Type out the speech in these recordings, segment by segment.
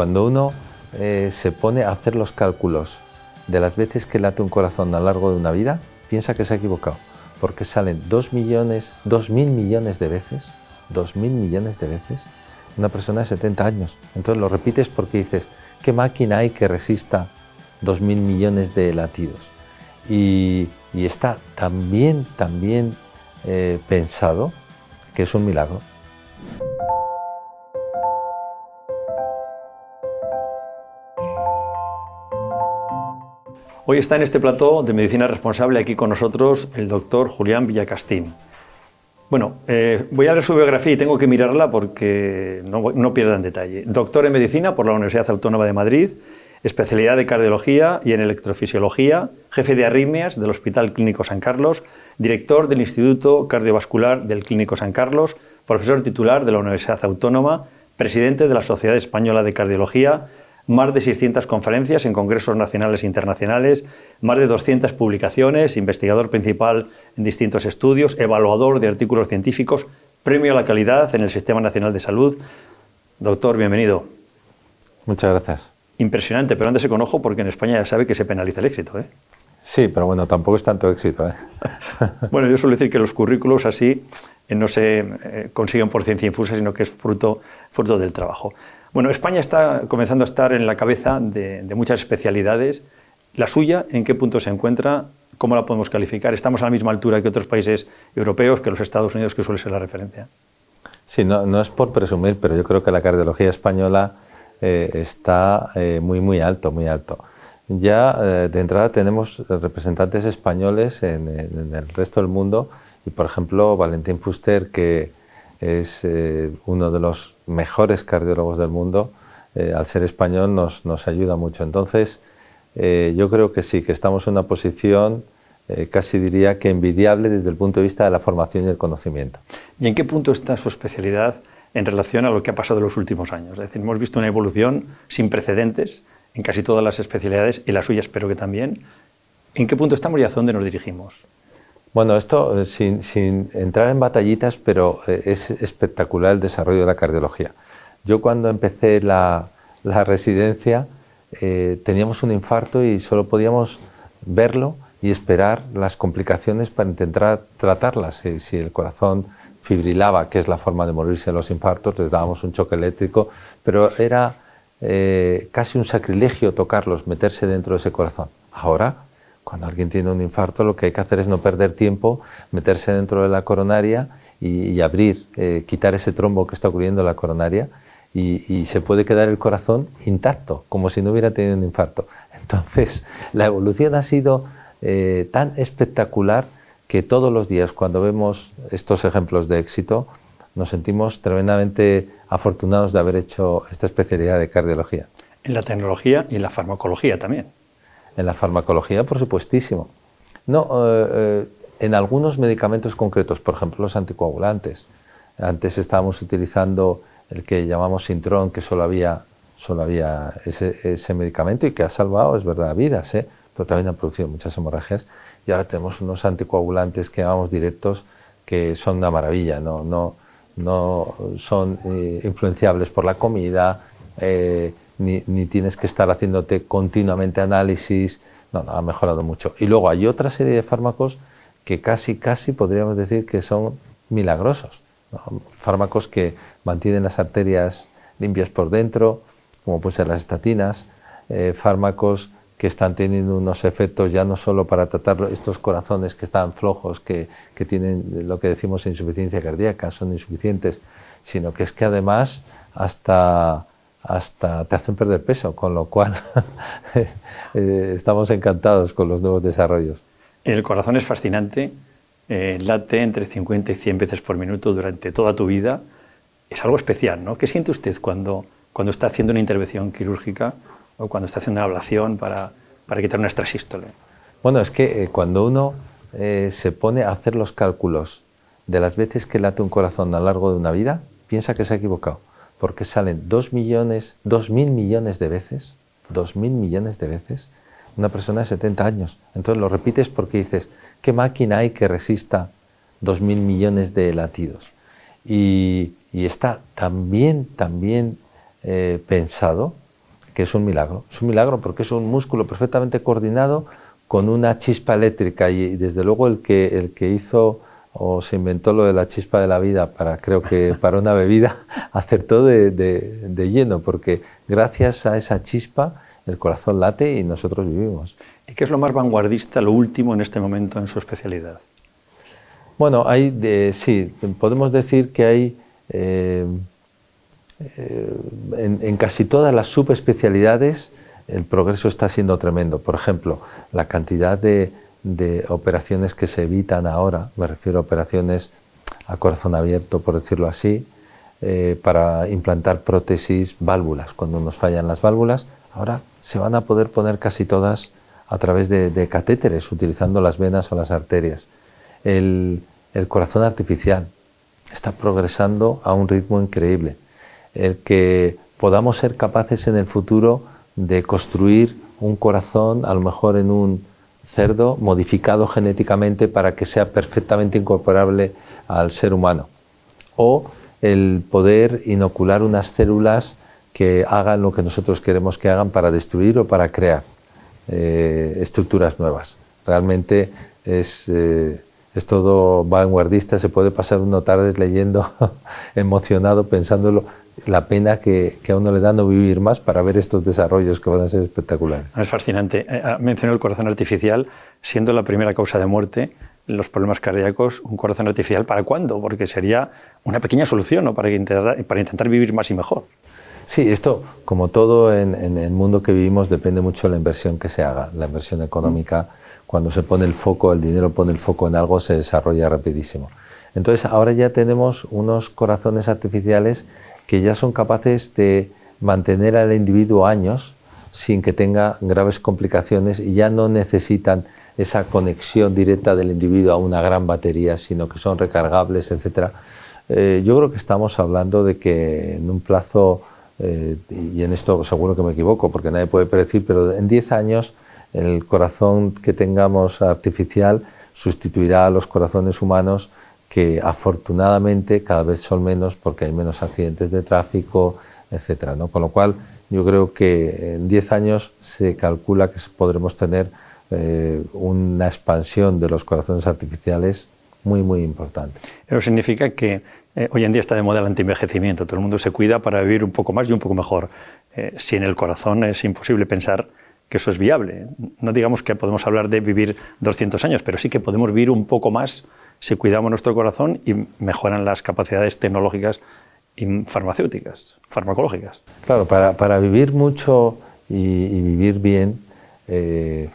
cuando uno eh, se pone a hacer los cálculos de las veces que late un corazón a lo largo de una vida, piensa que se ha equivocado, porque salen dos millones, dos mil millones de veces, dos mil millones de veces, una persona de 70 años. Entonces lo repites porque dices, ¿qué máquina hay que resista dos mil millones de latidos? Y, está tan bien eh, pensado que es un milagro. Hoy está en este plató de medicina responsable aquí con nosotros el doctor Julián Villacastín. Bueno, eh, voy a leer su biografía y tengo que mirarla porque no, no pierdan detalle. Doctor en medicina por la Universidad Autónoma de Madrid, especialidad de cardiología y en electrofisiología, jefe de arritmias del Hospital Clínico San Carlos, director del Instituto Cardiovascular del Clínico San Carlos, profesor titular de la Universidad Autónoma, presidente de la Sociedad Española de Cardiología, más de 600 conferencias en congresos nacionales e internacionales, más de 200 publicaciones, investigador principal en distintos estudios, evaluador de artículos científicos, premio a la calidad en el Sistema Nacional de Salud. Doctor, bienvenido. Muchas gracias. Impresionante, pero ándese con ojo porque en España ya sabe que se penaliza el éxito. ¿eh? Sí, pero bueno, tampoco es tanto éxito. ¿eh? bueno, yo suelo decir que los currículos así eh, no se eh, consiguen por ciencia infusa, sino que es fruto, fruto del trabajo. Bueno, España está comenzando a estar en la cabeza de, muchas especialidades. ¿La suya en qué punto se encuentra? ¿Cómo la podemos calificar? ¿Estamos a la misma altura que otros países europeos, que los Estados Unidos, que suele ser la referencia? Sí, no, es por presumir, pero yo creo que la cardiología española eh, está eh, muy, muy alto, muy alto. Ya eh, de entrada tenemos representantes españoles en, en, el resto del mundo y, por ejemplo, Valentín Fuster, que es eh, uno de los mejores cardiólogos del mundo, eh, al ser español nos, nos, ayuda mucho. Entonces, eh, yo creo que sí, que estamos en una posición casi diría que envidiable desde el punto de vista de la formación y el conocimiento. ¿Y en qué punto está su especialidad en relación a lo que ha pasado en los últimos años? Es decir, hemos visto una evolución sin precedentes en casi todas las especialidades y la suya espero que también. ¿En qué punto estamos y hacia dónde nos dirigimos? Bueno, esto eh, sin, entrar en batallitas, pero eh, es espectacular el desarrollo de la cardiología. Yo cuando empecé la, residencia eh, teníamos un infarto y solo podíamos verlo y esperar las complicaciones para intentar tratarlas. Si, el corazón fibrilaba, que es la forma de morirse en los infartos, les dábamos un choque eléctrico, pero era casi un sacrilegio tocarlos, meterse dentro de ese corazón. Ahora cuando alguien tiene un infarto, lo que hay que hacer es no perder tiempo, meterse dentro de la coronaria y, abrir, eh, quitar ese trombo que está ocurriendo en la coronaria y, se puede quedar el corazón intacto, como si no hubiera tenido un infarto. Entonces, la evolución ha sido eh, tan espectacular que todos los días cuando vemos estos ejemplos de éxito, nos sentimos tremendamente afortunados de haber hecho esta especialidad de cardiología. En la tecnología y en la farmacología también. En la farmacología, por supuestísimo. No, eh, eh, en algunos medicamentos concretos, por ejemplo los anticoagulantes. Antes estábamos utilizando el que llamamos Sintron, que solo había, solo había ese, medicamento y que ha salvado, es verdad, vidas, ¿eh? pero también ha producido muchas hemorragias. Y ahora tenemos unos anticoagulantes que llamamos directos que son una maravilla, no, no, no son influenciables por la comida, ni, tienes que estar haciéndote continuamente análisis. No, no, ha mejorado mucho. Y luego hay otra serie de fármacos que casi, casi podríamos decir que son milagrosos. Fármacos que mantienen las arterias limpias por dentro, como pueden ser las estatinas, eh, fármacos que están teniendo unos efectos ya no solo para tratar estos corazones que están flojos, que, que tienen lo que decimos insuficiencia cardíaca, son insuficientes, sino que es que además hasta hasta te hacen perder peso, con lo cual eh, estamos encantados con los nuevos desarrollos. El corazón es fascinante, eh, late entre 50 y 100 veces por minuto durante toda tu vida. Es algo especial, ¿no? ¿Qué siente usted cuando, cuando está haciendo una intervención quirúrgica o cuando está haciendo una ablación para, para quitar una extrasístole? Bueno, es que eh, cuando uno se pone a hacer los cálculos de las veces que late un corazón a lo largo de una vida, piensa que se ha equivocado porque salen dos millones, dos mil millones de veces, dos mil millones de veces, una persona de 70 años. Entonces lo repites porque dices, ¿qué máquina hay que resista dos mil millones de latidos? Y, está tan bien eh, pensado que es un milagro. Es un milagro porque es un músculo perfectamente coordinado con una chispa eléctrica y, desde luego el que, el que hizo o se inventó lo de la chispa de la vida para, creo que para una bebida, acertó de, de, lleno, porque gracias a esa chispa el corazón late y nosotros vivimos. ¿Y qué es lo más vanguardista, lo último en este momento en su especialidad? Bueno, hay, sí, podemos decir que hay eh, eh, en, casi todas las subespecialidades el progreso está siendo tremendo. Por ejemplo, la cantidad de, operaciones que se evitan ahora, me refiero a operaciones a corazón abierto, por decirlo así, eh, para implantar prótesis, válvulas. Cuando nos fallan las válvulas, ahora se van a poder poner casi todas a través de, catéteres, utilizando las venas o las arterias. el corazón artificial está progresando a un ritmo increíble el que podamos ser capaces en el futuro de construir un corazón, a lo mejor en un cerdo, modificado genéticamente para que sea perfectamente incorporable al ser humano. O el poder inocular unas células que hagan lo que nosotros queremos que hagan para destruir o para crear eh, estructuras nuevas. Realmente es... Eh, es todo vanguardista, se puede pasar uno tarde leyendo, emocionado, pensándolo, la pena que, a uno le da no vivir más para ver estos desarrollos que van a ser espectaculares. Es fascinante. Eh, ah, mencionó el corazón artificial, siendo la primera causa de muerte, los problemas cardíacos, un corazón artificial, ¿para cuándo? Porque sería una pequeña solución ¿no? para, intentar, para intentar vivir más y mejor. Sí, esto, como todo en, en, el mundo que vivimos, depende mucho de la inversión que se haga, la inversión económica cuando se pone el foco, el dinero pone el foco en algo, se desarrolla rapidísimo. Entonces ahora ya tenemos unos corazones artificiales que ya son capaces de mantener al individuo años sin que tenga graves complicaciones y ya no necesitan esa conexión directa del individuo a una gran batería, sino que son recargables, etc. Eh, yo creo que estamos hablando de que en un plazo, eh, y en esto seguro que me equivoco porque nadie puede predecir, pero en 10 años el corazón que tengamos artificial sustituirá a los corazones humanos que afortunadamente cada vez son menos porque hay menos accidentes de tráfico, etc. ¿no? Con lo cual yo creo que en 10 años se calcula que podremos tener eh, una expansión de los corazones artificiales muy, muy importante. Eso significa que eh, hoy en día está de moda el antienvejecimiento, todo el mundo se cuida para vivir un poco más y un poco mejor. Eh, si en el corazón es imposible pensar que eso es viable. No digamos que podemos hablar de vivir 200 años, pero sí que podemos vivir un poco más si cuidamos nuestro corazón y mejoran las capacidades tecnológicas y farmacéuticas, farmacológicas. Claro, para, vivir mucho y, vivir bien, eh,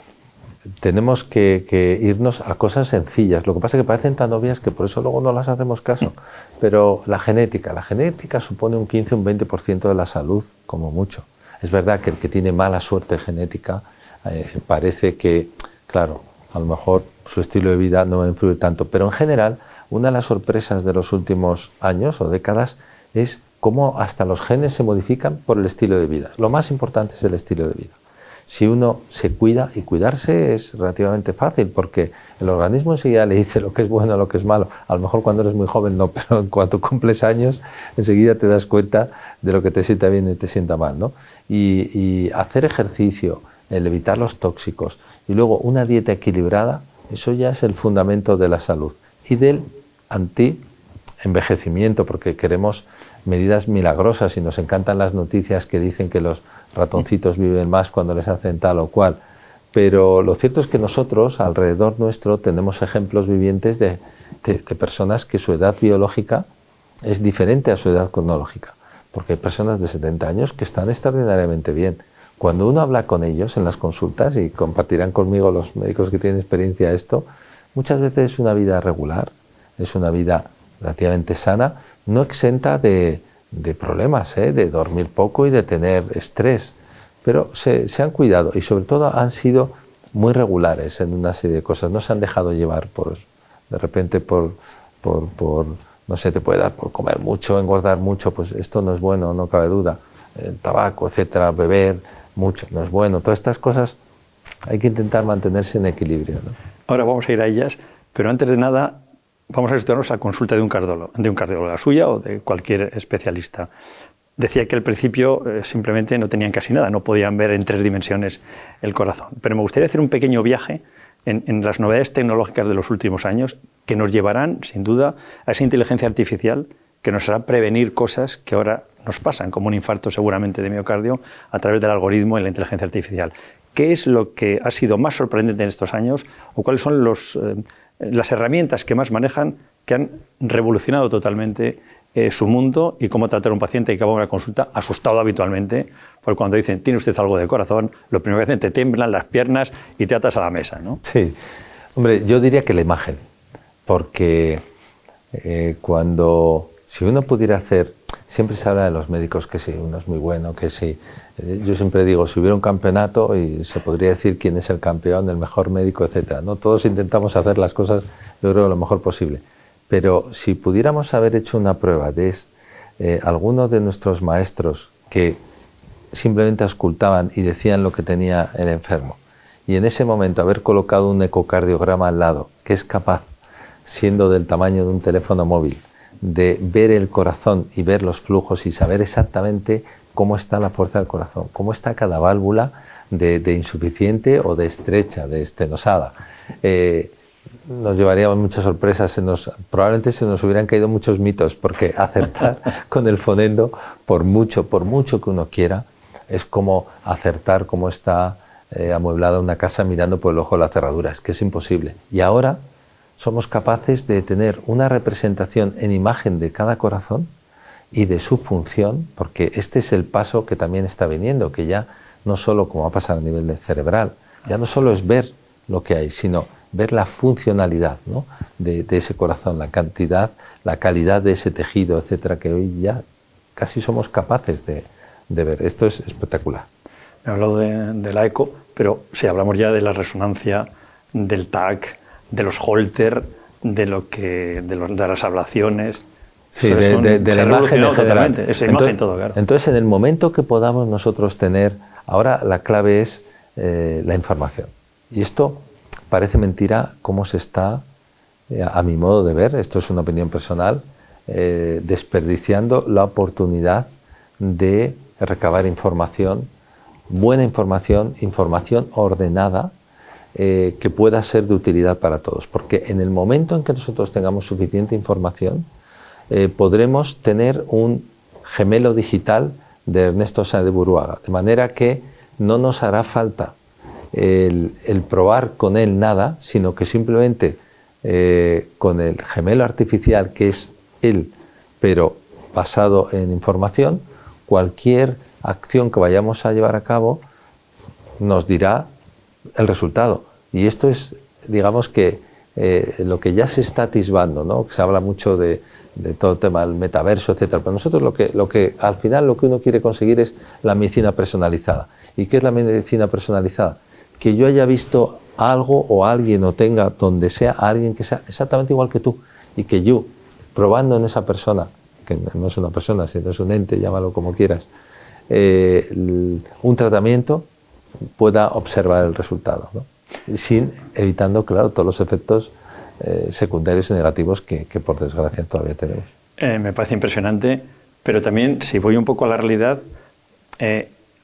tenemos que, irnos a cosas sencillas. Lo que pasa es que parecen tan obvias que por eso luego no las hacemos caso. Pero la genética, la genética supone un 15 un 20% de la salud, como mucho. Es verdad que el que tiene mala suerte genética eh, parece que, claro, a lo mejor su estilo de vida no va a influir tanto, pero en general una de las sorpresas de los últimos años o décadas es cómo hasta los genes se modifican por el estilo de vida. Lo más importante es el estilo de vida si uno se cuida, y cuidarse es relativamente fácil, porque el organismo enseguida le dice lo que es bueno, lo que es malo. A lo mejor cuando eres muy joven no, pero en cuanto cumples años, enseguida te das cuenta de lo que te sienta bien y te sienta mal. ¿no? Y, hacer ejercicio, el evitar los tóxicos y luego una dieta equilibrada, eso ya es el fundamento de la salud y del anti-envejecimiento, porque queremos medidas milagrosas y nos encantan las noticias que dicen que los ratoncitos viven más cuando les hacen tal o cual. Pero lo cierto es que nosotros, alrededor nuestro, tenemos ejemplos vivientes de, personas que su edad biológica es diferente a su edad cronológica. Porque hay personas de 70 años que están extraordinariamente bien. Cuando uno habla con ellos en las consultas, y compartirán conmigo los médicos que tienen experiencia esto, muchas veces es una vida regular, es una vida relativamente sana, no exenta de, problemas, ¿eh? de dormir poco y de tener estrés, pero se, han cuidado y sobre todo han sido muy regulares en una serie de cosas, no se han dejado llevar por, de repente por, por, no sé, te puede dar por comer mucho, engordar mucho, pues esto no es bueno, no cabe duda, el tabaco, etcétera, beber mucho, no es bueno, todas estas cosas hay que intentar mantenerse en equilibrio. Ahora vamos a ir a ellas, pero antes de nada, vamos a situarnos a consulta de un cardiólogo, de un cardiólogo, la suya o de cualquier especialista. decía que al principio eh, simplemente no tenían casi nada, no podían ver en tres dimensiones el corazón. Pero me gustaría hacer un pequeño viaje en, las novedades tecnológicas de los últimos años que nos llevarán, sin duda, a esa inteligencia artificial que nos hará prevenir cosas que ahora nos pasan, como un infarto seguramente de miocardio, a través del algoritmo y la inteligencia artificial. ¿Qué es lo que ha sido más sorprendente en estos años o cuáles son los, eh, las herramientas que más manejan que han revolucionado totalmente eh, su mundo y cómo tratar a un paciente que acaba una consulta asustado habitualmente, porque cuando dicen, tiene usted algo de corazón, lo primero que hacen te temblan las piernas y te atas a la mesa, ¿no? Sí, hombre, yo diría que la imagen, porque eh, cuando, si uno pudiera hacer, siempre se habla de los médicos que sí, uno es muy bueno, que sí. Eh, yo siempre digo, si hubiera un campeonato y se podría decir quién es el campeón, el mejor médico, etcétera. No todos intentamos hacer las cosas, yo creo, lo mejor posible. Pero si pudiéramos haber hecho una prueba de eh, algunos de nuestros maestros que simplemente auscultaban y decían lo que tenía el enfermo, y en ese momento haber colocado un ecocardiograma al lado, que es capaz, siendo del tamaño de un teléfono móvil, de ver el corazón y ver los flujos y saber exactamente cómo está la fuerza del corazón, cómo está cada válvula de, insuficiente o de estrecha, de estenosada. Eh, nos llevaríamos muchas sorpresas, probablemente se nos hubieran caído muchos mitos, porque acertar con el fonendo, por mucho, por mucho que uno quiera, es como acertar cómo está eh, amueblada una casa mirando por el ojo de la cerradura, es que es imposible. Y ahora somos capaces de tener una representación en imagen de cada corazón y de su función, porque este es el paso que también está viniendo, que ya no solo como va a pasar a nivel cerebral, ya no solo es ver lo que hay, sino ver la funcionalidad de, ese corazón, la cantidad, la calidad de ese tejido, etcétera, que hoy ya casi somos capaces de, ver. Esto es espectacular. He hablado de, la eco, pero si hablamos ya de la resonancia, del TAC, de los Holter, de, lo que, de, las ablaciones. Sí, de, la imagen totalmente, esa imagen entonces, todo, claro. Entonces, en el momento que podamos nosotros tener, ahora la clave es eh, la información. Y esto parece mentira cómo se está, eh, a mi modo de ver, esto es una opinión personal, eh, desperdiciando la oportunidad de recabar información, buena información, información ordenada, eh, que pueda ser de utilidad para todos. Porque en el momento en que nosotros tengamos suficiente información, podremos tener un gemelo digital de Ernesto Sáenz de Buruaga, de manera que no nos hará falta el, probar con él nada, sino que simplemente eh, con el gemelo artificial que es él, pero basado en información, cualquier acción que vayamos a llevar a cabo nos dirá el resultado. Y esto es, digamos que, eh, lo que ya se está atisbando, ¿no? Se habla mucho de, todo el tema del metaverso, etcétera. Pero nosotros lo que, lo que, al final, lo que uno quiere conseguir es la medicina personalizada. ¿Y qué es la medicina personalizada? que yo haya visto algo o alguien o tenga donde sea alguien que sea exactamente igual que tú y que yo, probando en esa persona, que no es una persona, sino es un ente, llámalo como quieras, eh, un tratamiento, pueda observar el resultado, sin evitando, claro, todos los efectos eh, secundarios y negativos que, por desgracia todavía tenemos. Eh, me parece impresionante, pero también si voy un poco a la realidad,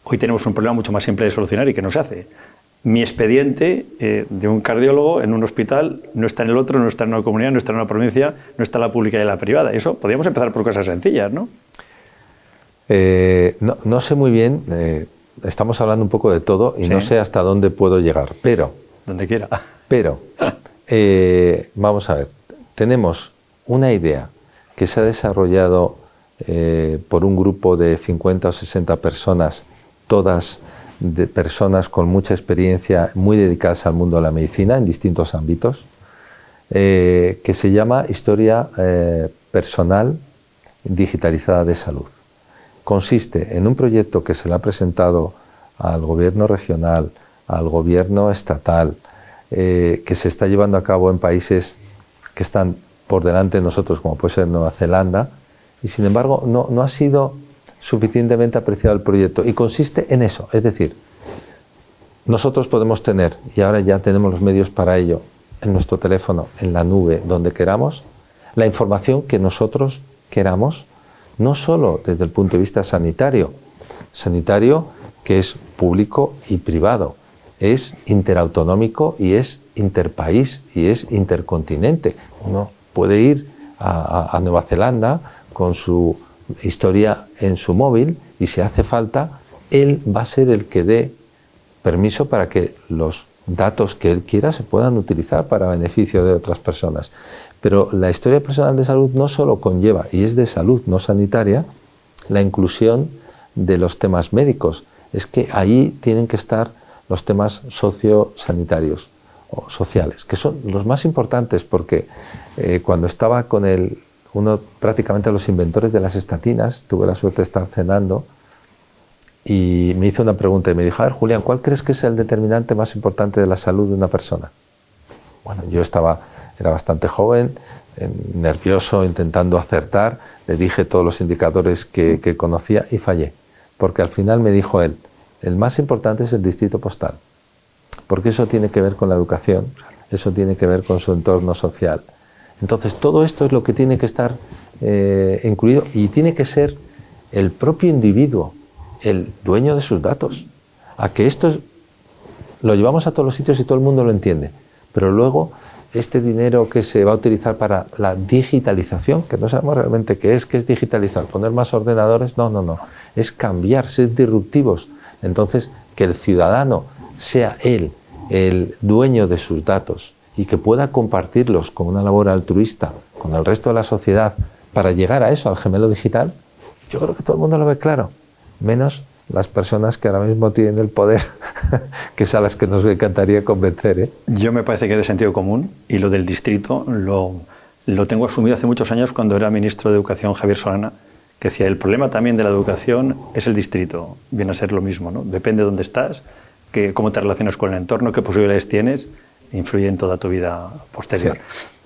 hoy tenemos un problema mucho más simple de solucionar y que no se hace mi expediente eh, de un cardiólogo en un hospital no está en el otro, no está en una comunidad, no está en una provincia, no está en la pública y en la privada. Eso podríamos empezar por cosas sencillas, ¿no? Eh, no, sé muy bien, eh, estamos hablando un poco de todo y no sé hasta dónde puedo llegar, pero... Donde quiera. Pero, vamos a ver, tenemos una idea que se ha desarrollado por un grupo de 50 o 60 personas, todas de personas con mucha experiencia, muy dedicadas al mundo de la medicina en distintos ámbitos, eh, que se llama Historia eh, Personal Digitalizada de Salud. Consiste en un proyecto que se le ha presentado al gobierno regional, al gobierno estatal, eh, que se está llevando a cabo en países que están por delante de nosotros, como puede ser Nueva Zelanda, y sin embargo no, no ha sido suficientemente apreciado el proyecto. Y consiste en eso, es decir, nosotros podemos tener, y ahora ya tenemos los medios para ello, en nuestro teléfono, en la nube, donde queramos, la información que nosotros queramos no solo desde el punto de vista sanitario, sanitario que es público y privado, es interautonómico y es interpaís y es intercontinente. Uno puede ir a, a Nueva Zelanda con su historia en su móvil y si hace falta, él va a ser el que dé permiso para que los datos que él quiera se puedan utilizar para beneficio de otras personas. Pero la historia personal de salud no solo conlleva, y es de salud, no sanitaria, la inclusión de los temas médicos. Es que ahí tienen que estar los temas sociosanitarios o sociales, que son los más importantes porque eh, cuando estaba con el, uno prácticamente los inventores de las estatinas, tuve la suerte de estar cenando y me hizo una pregunta y me dijo, a ver Julián, ¿cuál crees que es el determinante más importante de la salud de una persona? Bueno, yo estaba, era bastante joven, nervioso, intentando acertar, le dije todos los indicadores que, que conocía y fallé, porque al final me dijo él, el más importante es el distrito postal, porque eso tiene que ver con la educación, eso tiene que ver con su entorno social. Entonces, todo esto es lo que tiene que estar eh, incluido y tiene que ser el propio individuo el dueño de sus datos. A que esto lo llevamos a todos los sitios y todo el mundo lo entiende. Pero luego este dinero que se va a utilizar para la digitalización, que no sabemos realmente qué es, qué es digitalizar, poner más ordenadores, no, no, no, es cambiar, ser disruptivos. Entonces, que el ciudadano sea él el dueño de sus datos y que pueda compartirlos con una labor altruista con el resto de la sociedad para llegar a eso, al gemelo digital, yo creo que todo el mundo lo ve claro menos las personas que ahora mismo tienen el poder, que es a las que nos encantaría convencer. ¿eh? Yo me parece que es de sentido común y lo del distrito lo, lo tengo asumido hace muchos años cuando era ministro de Educación Javier Solana, que decía, el problema también de la educación es el distrito, viene a ser lo mismo, ¿no? depende de dónde estás, que, cómo te relacionas con el entorno, qué posibilidades tienes, influye en toda tu vida posterior.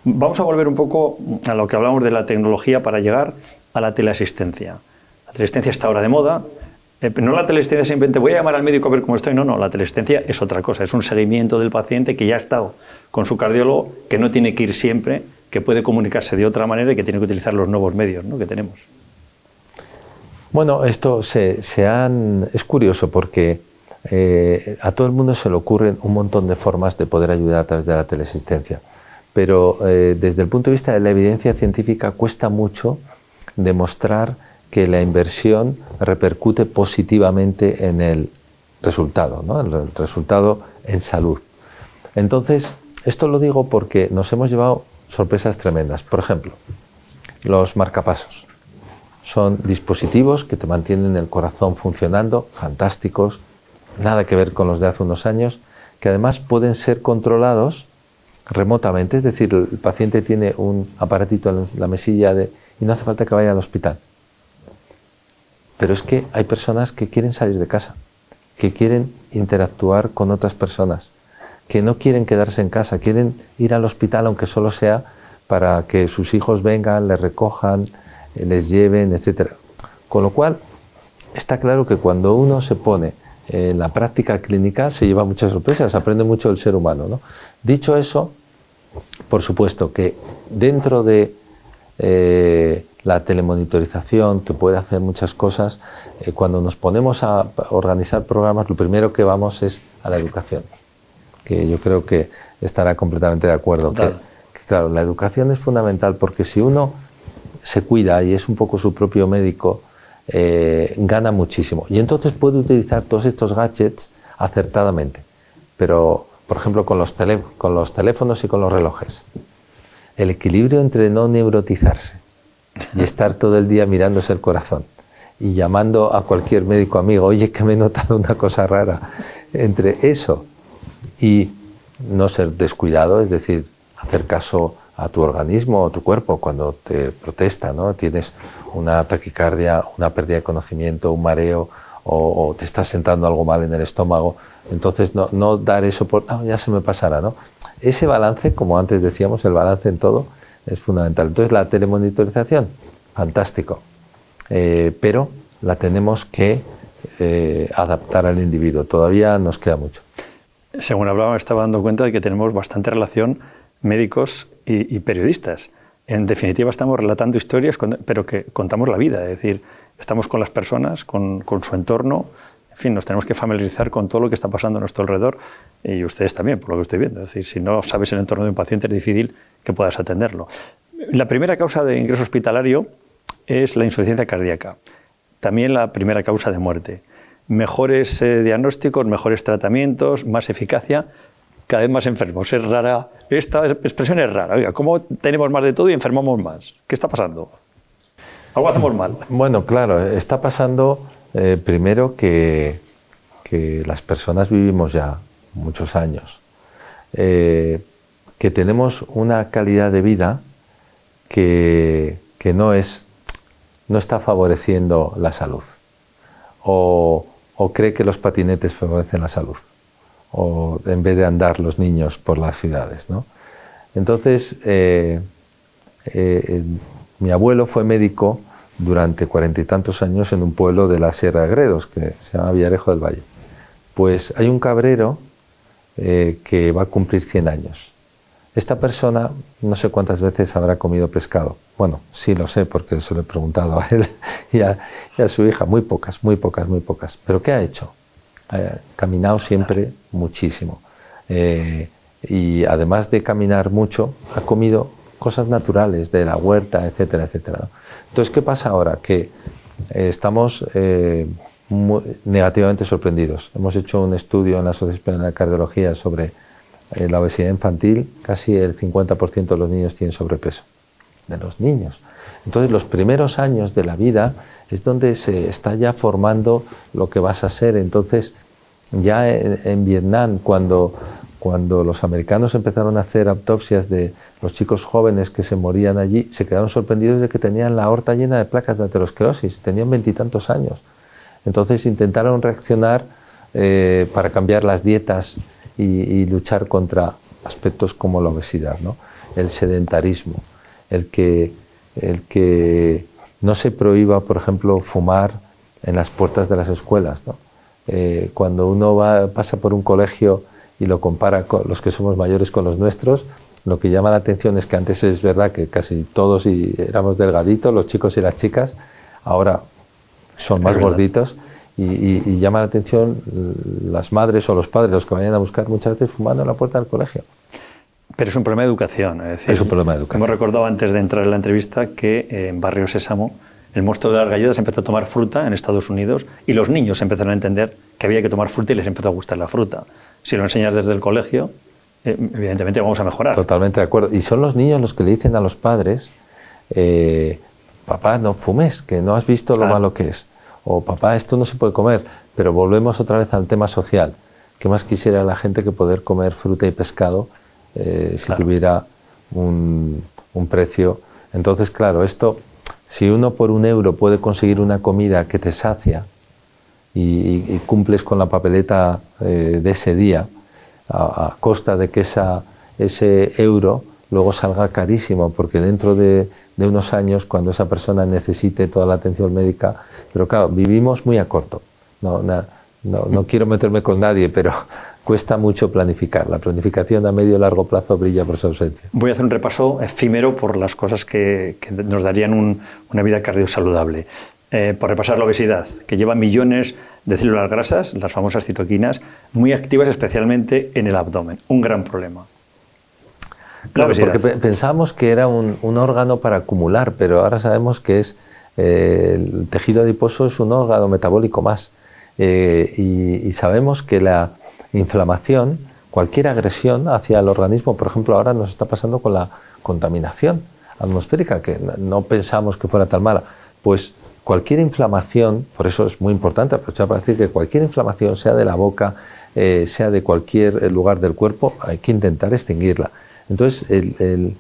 Vamos a volver un poco a lo que hablamos de la tecnología para llegar a la teleasistencia. La teleasistencia está ahora de moda, eh, no la teleasistencia simplemente voy a llamar al médico a ver cómo estoy, no, no, la teleasistencia es otra cosa, es un seguimiento del paciente que ya ha estado con su cardiólogo, que no tiene que ir siempre, que puede comunicarse de otra manera y que tiene que utilizar los nuevos medios que tenemos. Bueno, esto se, han, es curioso porque eh, a todo el mundo se le ocurren un montón de formas de poder ayudar a través de la teleasistencia, pero eh, desde el punto de vista de la evidencia científica cuesta mucho demostrar que la inversión repercute positivamente en el resultado, en el resultado en salud. Entonces, esto lo digo porque nos hemos llevado sorpresas tremendas. Por ejemplo, los marcapasos. Son dispositivos que te mantienen el corazón funcionando, fantásticos, nada que ver con los de hace unos años, que además pueden ser controlados remotamente, es decir, el paciente tiene un aparatito en la mesilla de, y no hace falta que vaya al hospital. Pero es que hay personas que quieren salir de casa, que quieren interactuar con otras personas, que no quieren quedarse en casa, quieren ir al hospital aunque solo sea para que sus hijos vengan, les recojan, eh, les lleven, etc. Con lo cual, está claro que cuando uno se pone en la práctica clínica se lleva muchas sorpresas, aprende mucho del ser humano. Dicho eso, por supuesto que dentro de eh, la telemonitorización, que puede hacer muchas cosas, eh, cuando nos ponemos a organizar programas, lo primero que vamos es a la educación, que yo creo que estará completamente de acuerdo. Que, claro, la educación es fundamental porque si uno se cuida y es un poco su propio médico, eh, gana muchísimo. Y entonces puede utilizar todos estos gadgets acertadamente. Pero, por ejemplo, con los, con los teléfonos y con los relojes. El equilibrio entre no neurotizarse y estar todo el día mirándose el corazón y llamando a cualquier médico amigo, oye, que me he notado una cosa rara. Entre eso y no ser descuidado, es decir, hacer caso a tu organismo o tu cuerpo cuando te protesta, ¿no? Tienes una taquicardia, una pérdida de conocimiento, un mareo o, te estás sentando algo mal en el estómago. Entonces, no, no dar eso por, no, ya se me pasará, ¿no? Ese balance, como antes decíamos, el balance en todo, es fundamental. Entonces la telemonitorización, fantástico, eh, pero la tenemos que eh, adaptar al individuo. Todavía nos queda mucho. Según hablaba, estaba dando cuenta de que tenemos bastante relación médicos y, periodistas. En definitiva, estamos relatando historias, pero que contamos la vida, es decir, estamos con las personas, con, con su entorno, en fin, nos tenemos que familiarizar con todo lo que está pasando a nuestro alrededor y ustedes también, por lo que estoy viendo. Es decir, si no sabes el entorno de un paciente es difícil que puedas atenderlo. La primera causa de ingreso hospitalario es la insuficiencia cardíaca, también la primera causa de muerte. Mejores eh, diagnósticos, mejores tratamientos, más eficacia, cada vez más enfermos. Es rara, esta expresión es rara. Oiga, ¿cómo tenemos más de todo y enfermamos más? ¿Qué está pasando? Algo hacemos mal. Bueno, claro, está pasando eh, primero que, que, las personas vivimos ya muchos años, eh, que tenemos una calidad de vida que, que no, es, no está favoreciendo la salud o, o cree que los patinetes favorecen la salud o en vez de andar los niños por las ciudades. ¿no? Entonces, eh, mi abuelo fue médico durante cuarenta y tantos años en un pueblo de la Sierra de Gredos, que se llama Villarejo del Valle. Pues hay un cabrero eh, que va a cumplir 100 años. Esta persona no sé cuántas veces habrá comido pescado. Bueno, sí lo sé porque se lo he preguntado a él y a, su hija. Muy pocas, muy pocas, muy pocas. ¿Pero qué ha hecho? ha caminado siempre muchísimo. Eh, y además de caminar mucho, ha comido cosas naturales de la huerta, etcétera, etcétera. Entonces, ¿qué pasa ahora? Que eh, estamos eh, negativamente sorprendidos. Hemos hecho un estudio en la Asociación de Cardiología sobre la obesidad infantil. Casi el 50% de los niños tienen sobrepeso de los niños. Entonces los primeros años de la vida es donde se está ya formando lo que vas a ser. Entonces ya en, Vietnam, cuando, cuando los americanos empezaron a hacer autopsias de los chicos jóvenes que se morían allí, se quedaron sorprendidos de que tenían la aorta llena de placas de aterosclerosis, tenían veintitantos años. Entonces intentaron reaccionar eh, para cambiar las dietas y, y, luchar contra aspectos como la obesidad, ¿no? el sedentarismo el que, el que no se prohíba, por ejemplo, fumar en las puertas de las escuelas. Eh, cuando uno va, pasa por un colegio y lo compara con los que somos mayores con los nuestros, lo que llama la atención es que antes es verdad que casi todos éramos delgaditos, los chicos y las chicas, ahora son más gorditos y, llama la atención las madres o los padres, los que vayan a buscar muchas veces fumando en la puerta del colegio. Pero es un problema de educación. Es, es un problema de educación. Hemos recordado antes de entrar en la entrevista que eh, en Barrio Sésamo el monstruo de las galletas empezó a tomar fruta en Estados Unidos y los niños empezaron a entender que había que tomar fruta y les empezó a gustar la fruta. Si lo enseñas desde el colegio, eh, evidentemente vamos a mejorar. Totalmente de acuerdo. Y son los niños los que le dicen a los padres, eh, papá, no fumes, que no has visto lo malo que es. O papá, esto no se puede comer. Pero volvemos otra vez al tema social. ¿Qué más quisiera la gente que poder comer fruta y pescado eh, si tuviera un, precio. Entonces, claro, esto, si uno por un euro puede conseguir una comida que te sacia y, cumples con la papeleta eh, de ese día, a, costa de que esa, ese euro luego salga carísimo, porque dentro de, unos años, cuando esa persona necesite toda la atención médica, pero claro, vivimos muy a corto. No, no, no quiero meterme con nadie, pero cuesta mucho planificar. La planificación a medio y largo plazo brilla por su ausencia. Voy a hacer un repaso efímero por las cosas que, nos darían una vida cardiosaludable. Eh, por repasar la obesidad, que lleva millones de células grasas, las famosas citoquinas, muy activas especialmente en el abdomen. Un gran problema. Claro, porque pensábamos que era un, órgano para acumular, pero ahora sabemos que es eh, el tejido adiposo es un órgano metabólico más. Eh, y, sabemos que la, inflamación, cualquier agresión hacia el organismo, por ejemplo, ahora nos está pasando con la contaminación atmosférica, que no pensamos que fuera tan mala, pues cualquier inflamación, por eso es muy importante aprovechar para decir que cualquier inflamación, sea de la boca, eh, sea de cualquier eh, lugar del cuerpo, hay que intentar extinguirla. Entonces, el,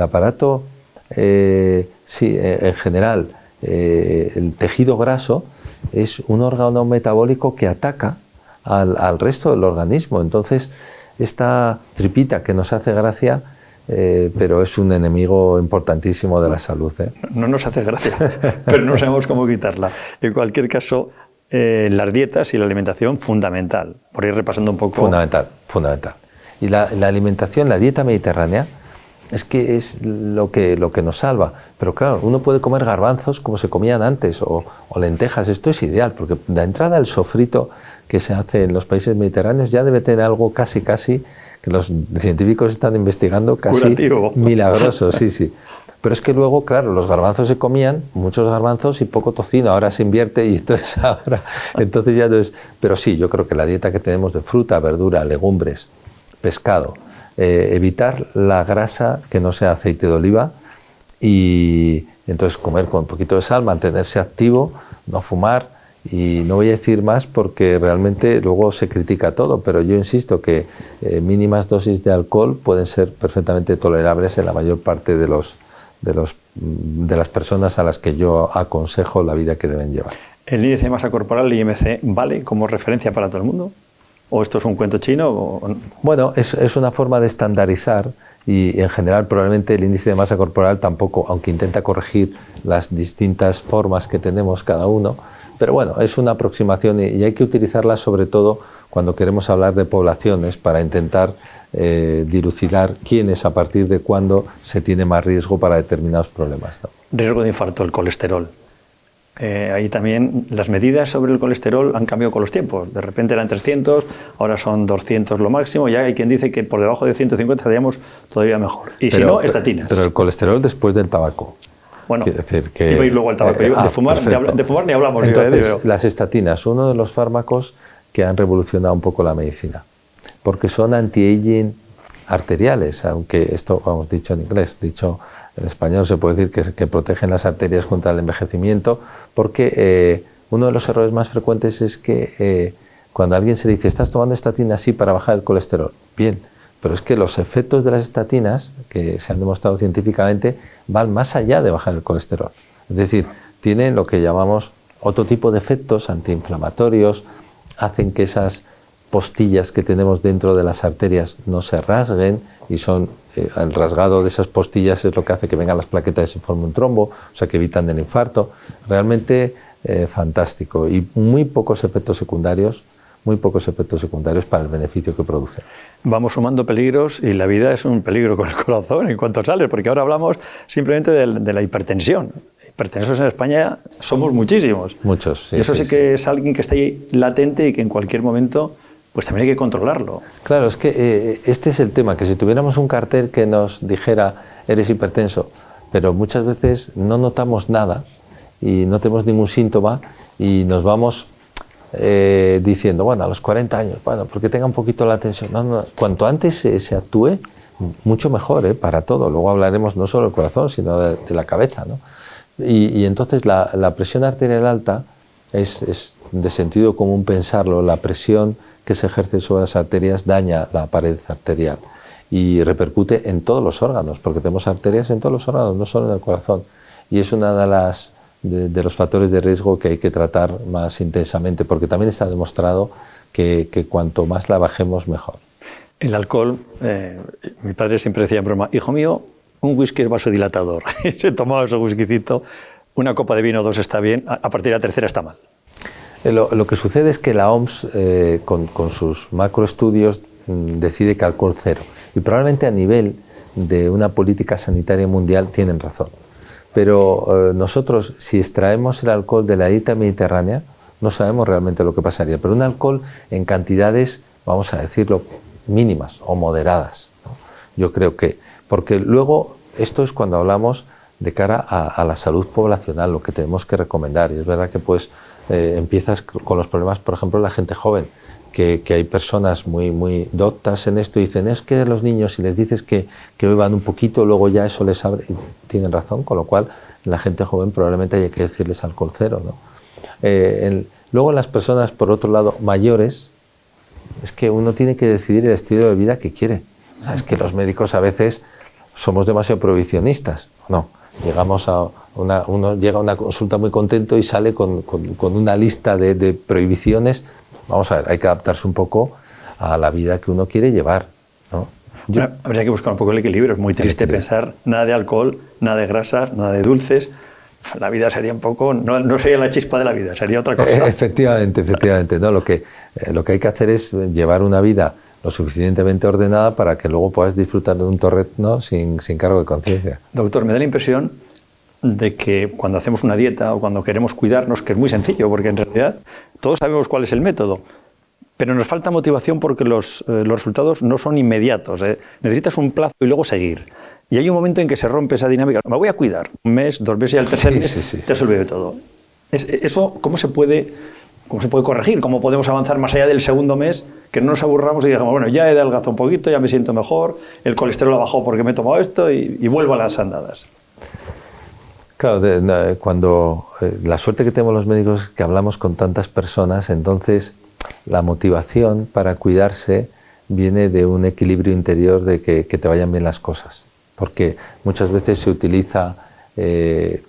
aparato, eh, en general, el tejido graso es un órgano metabólico que ataca al, resto del organismo. Entonces, esta tripita que nos hace gracia, eh, pero es un enemigo importantísimo de la salud. ¿eh? No, nos hace gracia, pero no sabemos cómo quitarla. En cualquier caso, eh, las dietas y la alimentación, fundamental. Por ir repasando un poco. Fundamental, fundamental. Y la, alimentación, la dieta mediterránea, es que es lo que, lo que nos salva. Pero claro, uno puede comer garbanzos como se comían antes o, lentejas. Esto es ideal, porque de entrada el sofrito que se hace en los países mediterráneos ya debe tener algo casi, casi, que los científicos están investigando casi milagroso. Sí, sí. Pero es que luego, claro, los garbanzos se comían, muchos garbanzos y poco tocino, ahora se invierte y entonces ahora, entonces ya no es... Pero sí, yo creo que la dieta que tenemos de fruta, verdura, legumbres, pescado, eh, evitar la grasa que no sea aceite de oliva y entonces comer con un poquito de sal, mantenerse activo, no fumar y no voy a decir más porque realmente luego se critica todo, pero yo insisto que eh, mínimas dosis de alcohol pueden ser perfectamente tolerables en la mayor parte de los de, los, de las personas a las que yo aconsejo la vida que deben llevar. ¿El índice de masa corporal, el IMC, vale como referencia para todo el mundo? ¿O esto es un cuento chino? Bueno, es, es, una forma de estandarizar y en general probablemente el índice de masa corporal tampoco, aunque intenta corregir las distintas formas que tenemos cada uno, pero bueno, es una aproximación y, hay que utilizarla sobre todo cuando queremos hablar de poblaciones para intentar eh, dilucidar quién es a partir de cuándo se tiene más riesgo para determinados problemas. Riesgo de infarto, el colesterol. Eh, ahí también las medidas sobre el colesterol han cambiado con los tiempos. De repente eran 300, ahora son 200 lo máximo. Ya hay quien dice que por debajo de 150 estaríamos todavía mejor. Y si no, estatinas. Pero el colesterol después del tabaco. Bueno, decir que, iba luego al tabaco. Eh, de, ah, fumar, de, fumar, ni hablamos. Entonces, las estatinas, uno de los fármacos que han revolucionado un poco la medicina, porque son anti-aging arteriales, aunque esto hemos dicho en inglés, dicho en español se puede decir que, protegen las arterias contra el envejecimiento, porque eh, uno de los errores más frecuentes es que eh, cuando a alguien se le dice, estás tomando estatina así para bajar el colesterol, bien, pero es que los efectos de las estatinas, que se han demostrado científicamente, van más allá de bajar el colesterol. Es decir, tienen lo que llamamos otro tipo de efectos antiinflamatorios, hacen que esas postillas que tenemos dentro de las arterias no se rasguen y son eh, el rasgado de esas postillas es lo que hace que vengan las plaquetas y se forme un trombo, o sea que evitan el infarto. Realmente eh, fantástico y muy pocos efectos secundarios muy pocos efectos secundarios para el beneficio que produce. Vamos sumando peligros y la vida es un peligro con el corazón en cuanto sale, porque ahora hablamos simplemente de, la hipertensión. Hipertensos en España somos muchísimos. Muchos, sí. Y eso sí, que es alguien que está ahí latente y que en cualquier momento pues también hay que controlarlo. Claro, es que eh, este es el tema, que si tuviéramos un cartel que nos dijera eres hipertenso, pero muchas veces no notamos nada y no tenemos ningún síntoma y nos vamos eh, diciendo, bueno, a los 40 años, bueno, porque tenga un poquito la atención. cuanto antes se, actúe, mucho mejor ¿eh? para todo. Luego hablaremos no solo del corazón, sino de, la cabeza. ¿no? Y, entonces la, presión arterial alta es, es, de sentido común pensarlo, la presión que se ejerce sobre las arterias daña la pared arterial y repercute en todos los órganos, porque tenemos arterias en todos los órganos, no solo en el corazón. Y es una de las de, los factores de riesgo que hay que tratar más intensamente, porque también está demostrado que, cuanto más la bajemos, mejor. El alcohol, eh, mi padre siempre decía en broma, hijo mío, un whisky es vasodilatador. Se tomaba ese whiskycito, una copa de vino o dos está bien, a partir de la tercera está mal. Eh, lo, que sucede es que la OMS, eh, con, con, sus macroestudios, mm, decide que alcohol cero. Y probablemente a nivel de una política sanitaria mundial tienen razón. Pero eh, nosotros, si extraemos el alcohol de la dieta mediterránea, no sabemos realmente lo que pasaría. Pero un alcohol en cantidades, vamos a decirlo, mínimas o moderadas. Yo creo que, porque luego esto es cuando hablamos de cara a, la salud poblacional, lo que tenemos que recomendar. Y es verdad que pues eh, empiezas con los problemas, por ejemplo, la gente joven, que, hay personas muy, muy doctas en esto y dicen, es que los niños, si les dices que, que beban un poquito, luego ya eso les abre, y tienen razón, con lo cual la gente joven probablemente haya que decirles alcohol cero. ¿no? Eh, luego las personas, por otro lado, mayores, es que uno tiene que decidir el estilo de vida que quiere. es que los médicos a veces somos demasiado prohibicionistas, no. Llegamos a una, uno llega a una consulta muy contento y sale con, con, una lista de prohibiciones vamos a ver, hay que adaptarse un poco a la vida que uno quiere llevar. ¿no? habría que buscar un poco el equilibrio. Es muy triste pensar nada de alcohol, nada de grasas, nada de dulces. La vida sería un poco, no, sería la chispa de la vida, sería otra cosa. Efectivamente, efectivamente. No, lo, que, eh, lo que hay que hacer es llevar una vida lo suficientemente ordenada para que luego puedas disfrutar de un torrezno sin, sin cargo de conciencia. Doctor, me da la impresión de que cuando hacemos una dieta o cuando queremos cuidarnos, que es muy sencillo, porque en realidad todos sabemos cuál es el método, pero nos falta motivación porque los, eh, los resultados no son inmediatos. ¿eh? Necesitas un plazo y luego seguir. Y hay un momento en que se rompe esa dinámica. Me voy a cuidar. Un mes, dos meses y al tercer mes te has olvidado de todo. ¿Eso cómo se, puede, cómo se puede corregir? ¿Cómo podemos avanzar más allá del segundo mes? Que no nos aburramos y digamos, bueno, ya he adelgazado un poquito, ya me siento mejor, el colesterol ha bajado porque me he tomado esto y, vuelvo a las andadas. Claro, cuando eh, la suerte que tenemos los médicos es que hablamos con tantas personas, entonces la motivación para cuidarse viene de un equilibrio interior de que, te vayan bien las cosas, porque muchas veces se utiliza eh,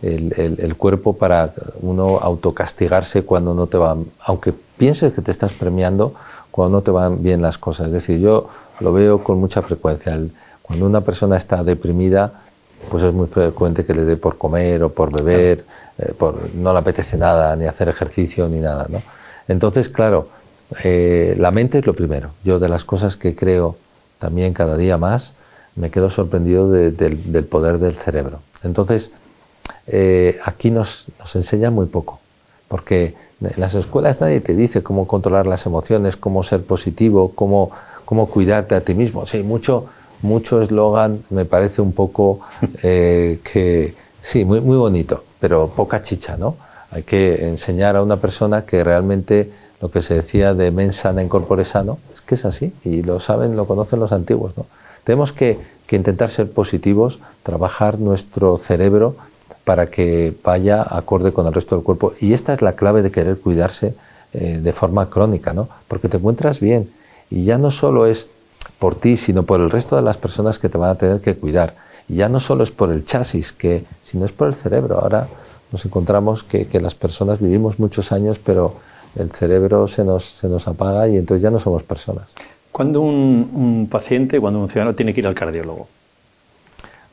el, cuerpo para uno autocastigarse cuando no te van, aunque pienses que te estás premiando, cuando no te van bien las cosas. Es decir, yo lo veo con mucha frecuencia. cuando una persona está deprimida, pues es muy frecuente que le dé por comer o por beber, eh, por, no le apetece nada, ni hacer ejercicio, ni nada. ¿no? Entonces, claro, eh, la mente es lo primero. Yo de las cosas que creo también cada día más, me quedo sorprendido del poder del cerebro. Entonces, eh, aquí nos, nos enseñan muy poco, porque en las escuelas nadie te dice cómo controlar las emociones, cómo ser positivo, cómo, cómo cuidarte a ti mismo. Sí, mucho mucho eslogan me parece un poco eh, que, sí, muy, muy bonito, pero poca chicha, ¿no? Hay que enseñar a una persona que realmente lo que se decía de mens sana en corpore sano, es que es así, y lo saben, lo conocen los antiguos. ¿no? Tenemos que, intentar ser positivos, trabajar nuestro cerebro para que vaya acorde con el resto del cuerpo. Y esta es la clave de querer cuidarse eh, de forma crónica, ¿no? porque te encuentras bien. Y ya no solo es por ti, sino por el resto de las personas que te van a tener que cuidar. Y ya no solo es por el chasis, que, sino es por el cerebro. Ahora nos encontramos que, las personas vivimos muchos años, pero el cerebro se nos, se nos apaga y entonces ya no somos personas. ¿Cuándo un, paciente, cuando un ciudadano tiene que ir al cardiólogo?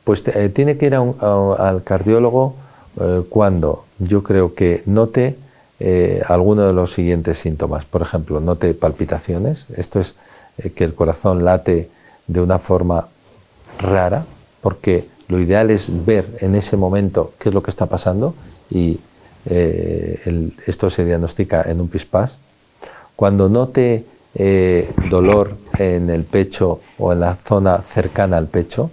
Pues eh, tiene que ir al cardiólogo eh, cuando yo creo que note eh, alguno de los siguientes síntomas. Por ejemplo, note palpitaciones. Esto es que el corazón late de una forma rara, porque lo ideal es ver en ese momento qué es lo que está pasando y eh, esto se diagnostica en un pispás. Cuando note eh, dolor en el pecho o en la zona cercana al pecho,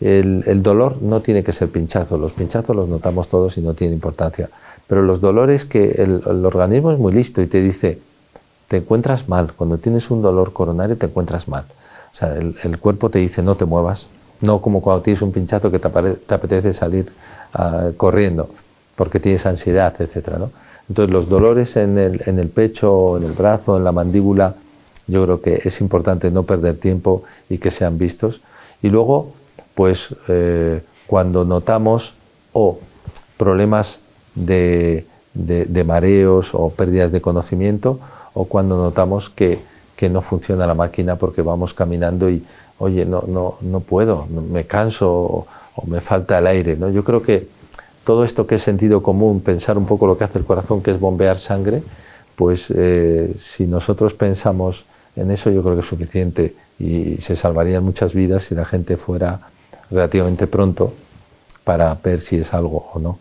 el, dolor no tiene que ser pinchazo, los pinchazos los notamos todos y no tiene importancia, pero los dolores que el, el organismo es muy listo y te dice, te encuentras mal, cuando tienes un dolor coronario te encuentras mal. O sea, el cuerpo te dice no te muevas, no como cuando tienes un pinchazo que te, apetece salir ah, corriendo porque tienes ansiedad, etc. Entonces los dolores en el, en el pecho, en el brazo, en la mandíbula, yo creo que es importante no perder tiempo y que sean vistos. Y luego, pues eh, cuando notamos o problemas de, de, mareos o pérdidas de conocimiento, o cuando notamos que, no funciona la máquina porque vamos caminando y oye, no, no, no puedo, me canso o, me falta el aire. ¿no? Yo creo que todo esto que es sentido común, pensar un poco lo que hace el corazón, que es bombear sangre, pues eh, si nosotros pensamos en eso, yo creo que es suficiente y se salvarían muchas vidas si la gente fuera relativamente pronto para ver si es algo o no.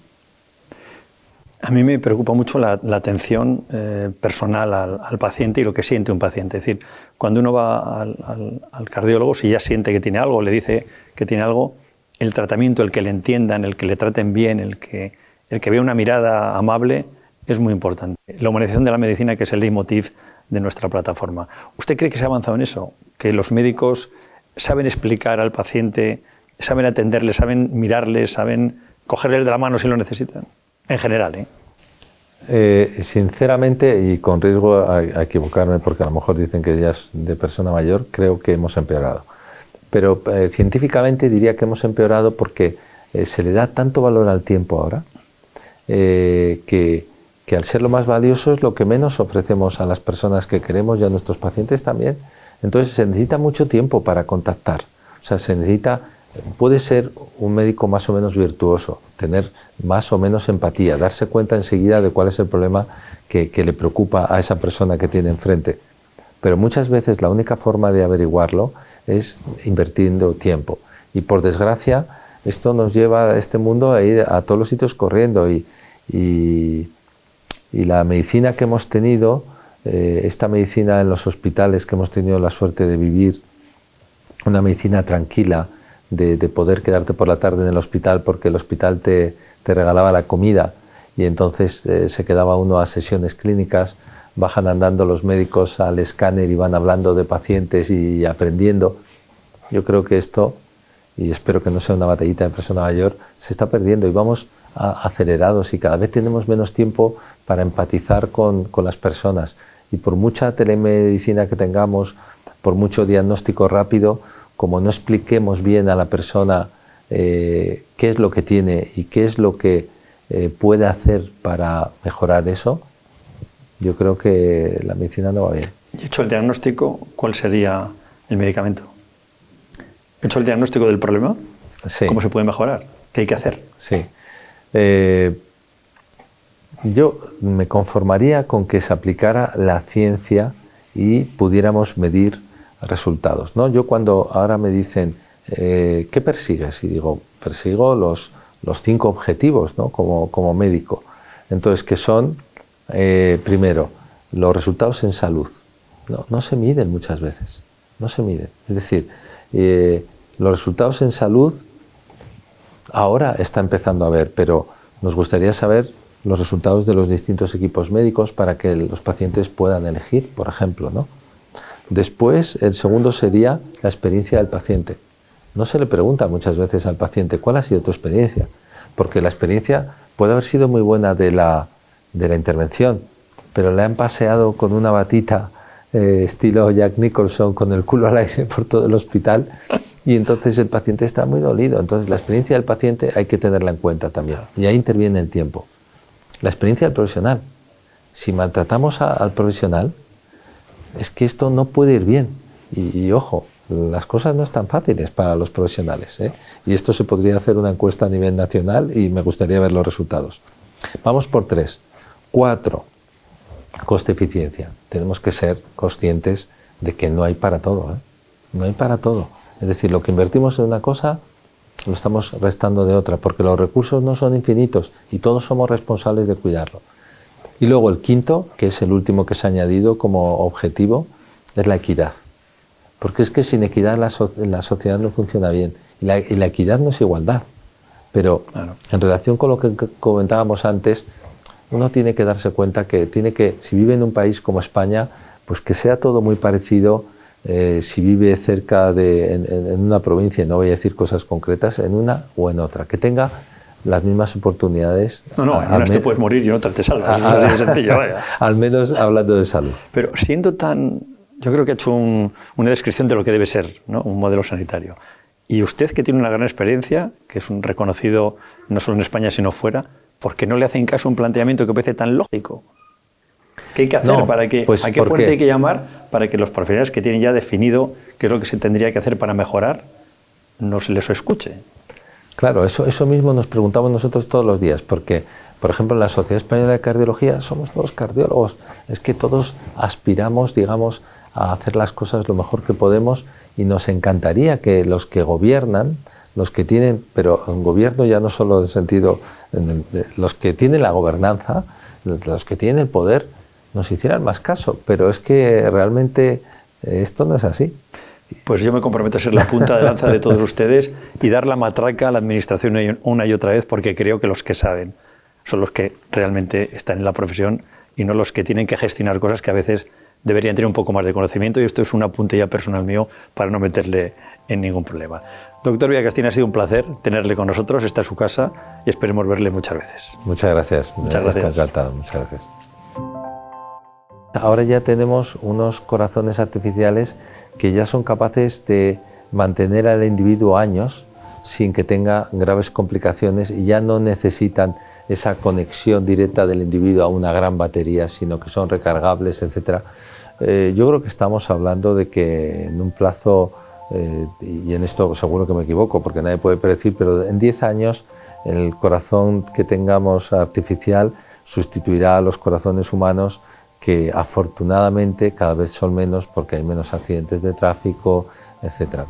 A mí me preocupa mucho la, atención eh, personal al, paciente y lo que siente un paciente. Es decir, cuando uno va al, cardiólogo, si ya siente que tiene algo, le dice que tiene algo, el tratamiento, el que le entiendan, el que le traten bien, el que, el que vea una mirada amable, es muy importante. La humanización de la medicina, que es el leitmotiv de nuestra plataforma. ¿Usted cree que se ha avanzado en eso? ¿Que los médicos saben explicar al paciente, saben atenderle, saben mirarle, saben cogerles de la mano si lo necesitan? en general. ¿eh? ¿Eh? sinceramente, y con riesgo a, equivocarme, porque a lo mejor dicen que ya es de persona mayor, creo que hemos empeorado. Pero eh, científicamente diría que hemos empeorado porque eh, se le da tanto valor al tiempo ahora que, que, al ser lo más valioso es lo que menos ofrecemos a las personas que queremos y a nuestros pacientes también. Entonces se necesita mucho tiempo para contactar. O sea, se necesita puede ser un médico más o menos virtuoso, tener más o menos empatía, darse cuenta enseguida de cuál es el problema que, le preocupa a esa persona que tiene enfrente. Pero muchas veces la única forma de averiguarlo es invirtiendo tiempo. Y por desgracia, esto nos lleva a este mundo a ir a todos los sitios corriendo y, la medicina que hemos tenido, eh, esta medicina en los hospitales que hemos tenido la suerte de vivir, una medicina tranquila, de, poder quedarte por la tarde en el hospital porque el hospital te, te regalaba la comida y entonces eh, se quedaba uno a sesiones clínicas, bajan andando los médicos al escáner y van hablando de pacientes y aprendiendo. Yo creo que esto, y espero que no sea una batallita de persona mayor, se está perdiendo y vamos acelerados y cada vez tenemos menos tiempo para empatizar con, con las personas. Y por mucha telemedicina que tengamos, por mucho diagnóstico rápido, como no expliquemos bien a la persona eh, qué es lo que tiene y qué es lo que eh, puede hacer para mejorar eso, yo creo que la medicina no va bien. Y hecho el diagnóstico, ¿cuál sería el medicamento? ¿Hecho el diagnóstico del problema? ¿Cómo se puede mejorar? ¿Qué hay que hacer? Sí. Eh, yo me conformaría con que se aplicara la ciencia y pudiéramos medir resultados. ¿no? Yo cuando ahora me dicen, eh, ¿qué persigues? Y digo, persigo los, los cinco objetivos ¿no? como, como médico. Entonces, ¿qué son? Eh, primero, los resultados en salud. No, no, se miden muchas veces, no se miden. Es decir, eh, los resultados en salud ahora está empezando a ver, pero nos gustaría saber los resultados de los distintos equipos médicos para que los pacientes puedan elegir, por ejemplo. ¿no? Después, el segundo sería la experiencia del paciente. No se le pregunta muchas veces al paciente cuál ha sido tu experiencia, porque la experiencia puede haber sido muy buena de la, de la intervención, pero le han paseado con una batita eh, estilo Jack Nicholson con el culo al aire por todo el hospital y entonces el paciente está muy dolido. Entonces la experiencia del paciente hay que tenerla en cuenta también y ahí interviene el tiempo. La experiencia del profesional. Si maltratamos al profesional, es que esto no puede ir bien. Y, ojo, las cosas no están fáciles para los profesionales. ¿eh? Y esto se podría hacer una encuesta a nivel nacional y me gustaría ver los resultados. Vamos por tres. Cuatro, coste-eficiencia. Tenemos que ser conscientes de que no hay para todo. ¿eh? No hay para todo. Es decir, lo que invertimos en una cosa lo estamos restando de otra, porque los recursos no son infinitos y todos somos responsables de cuidarlo. Y luego el quinto, que es el último que se ha añadido como objetivo, es la equidad. Porque es que sin equidad la, sociedad no funciona bien. Y la, equidad no es igualdad. Pero en relación con lo que comentábamos antes, uno tiene que darse cuenta que tiene que, si vive en un país como España, pues que sea todo muy parecido. Eh, si vive cerca de, en, una provincia, no voy a decir cosas concretas, en una o en otra, que tenga las mismas oportunidades. No, no, en unas te puedes morir y en otras te salvas. sencillo, Al menos hablando de salud. Pero siendo tan. Yo creo que ha hecho una descripción de lo que debe ser ¿no? un modelo sanitario. Y usted, que tiene una gran experiencia, que es un reconocido no solo en España, sino fuera, ¿por qué no le hacen caso a un planteamiento que parece tan lógico? ¿Qué hay que hacer para que, pues, a qué puerta hay que llamar para que los profesionales que tienen ya definido qué es lo que se tendría que hacer para mejorar no se les escuche? Claro, eso, eso mismo nos preguntamos nosotros todos los días, porque, por ejemplo, en la Sociedad Española de Cardiología somos todos cardiólogos, es que todos aspiramos, digamos, a hacer las cosas lo mejor que podemos y nos encantaría que los que gobiernan, los que tienen, pero en gobierno ya no solo en sentido, los que tienen la gobernanza, los que tienen el poder, nos hicieran más caso, pero es que realmente eh, esto no es así. Pues yo me comprometo a ser la punta de lanza de todos ustedes y dar la matraca a la Administración una y otra vez porque creo que los que saben son los que realmente están en la profesión y no los que tienen que gestionar cosas que a veces deberían tener un poco más de conocimiento y esto es una puntilla personal mío para no meterle en ningún problema. Doctor Villacastín, ha sido un placer tenerle con nosotros, esta es su casa y esperemos verle muchas veces. Muchas gracias. Muchas gracias. encantado, muchas gracias. Ahora ya tenemos unos corazones artificiales que ya son capaces de mantener al individuo años sin que tenga graves complicaciones y ya no necesitan esa conexión directa del individuo a una gran batería, sino que son recargables, etc. Eh, yo creo que estamos hablando de que en un plazo, eh, y en esto seguro que me equivoco porque nadie puede predecir, pero en 10 años el corazón que tengamos artificial sustituirá a los corazones humanos que afortunadamente cada vez son menos porque hay menos accidentes de tráfico, etc.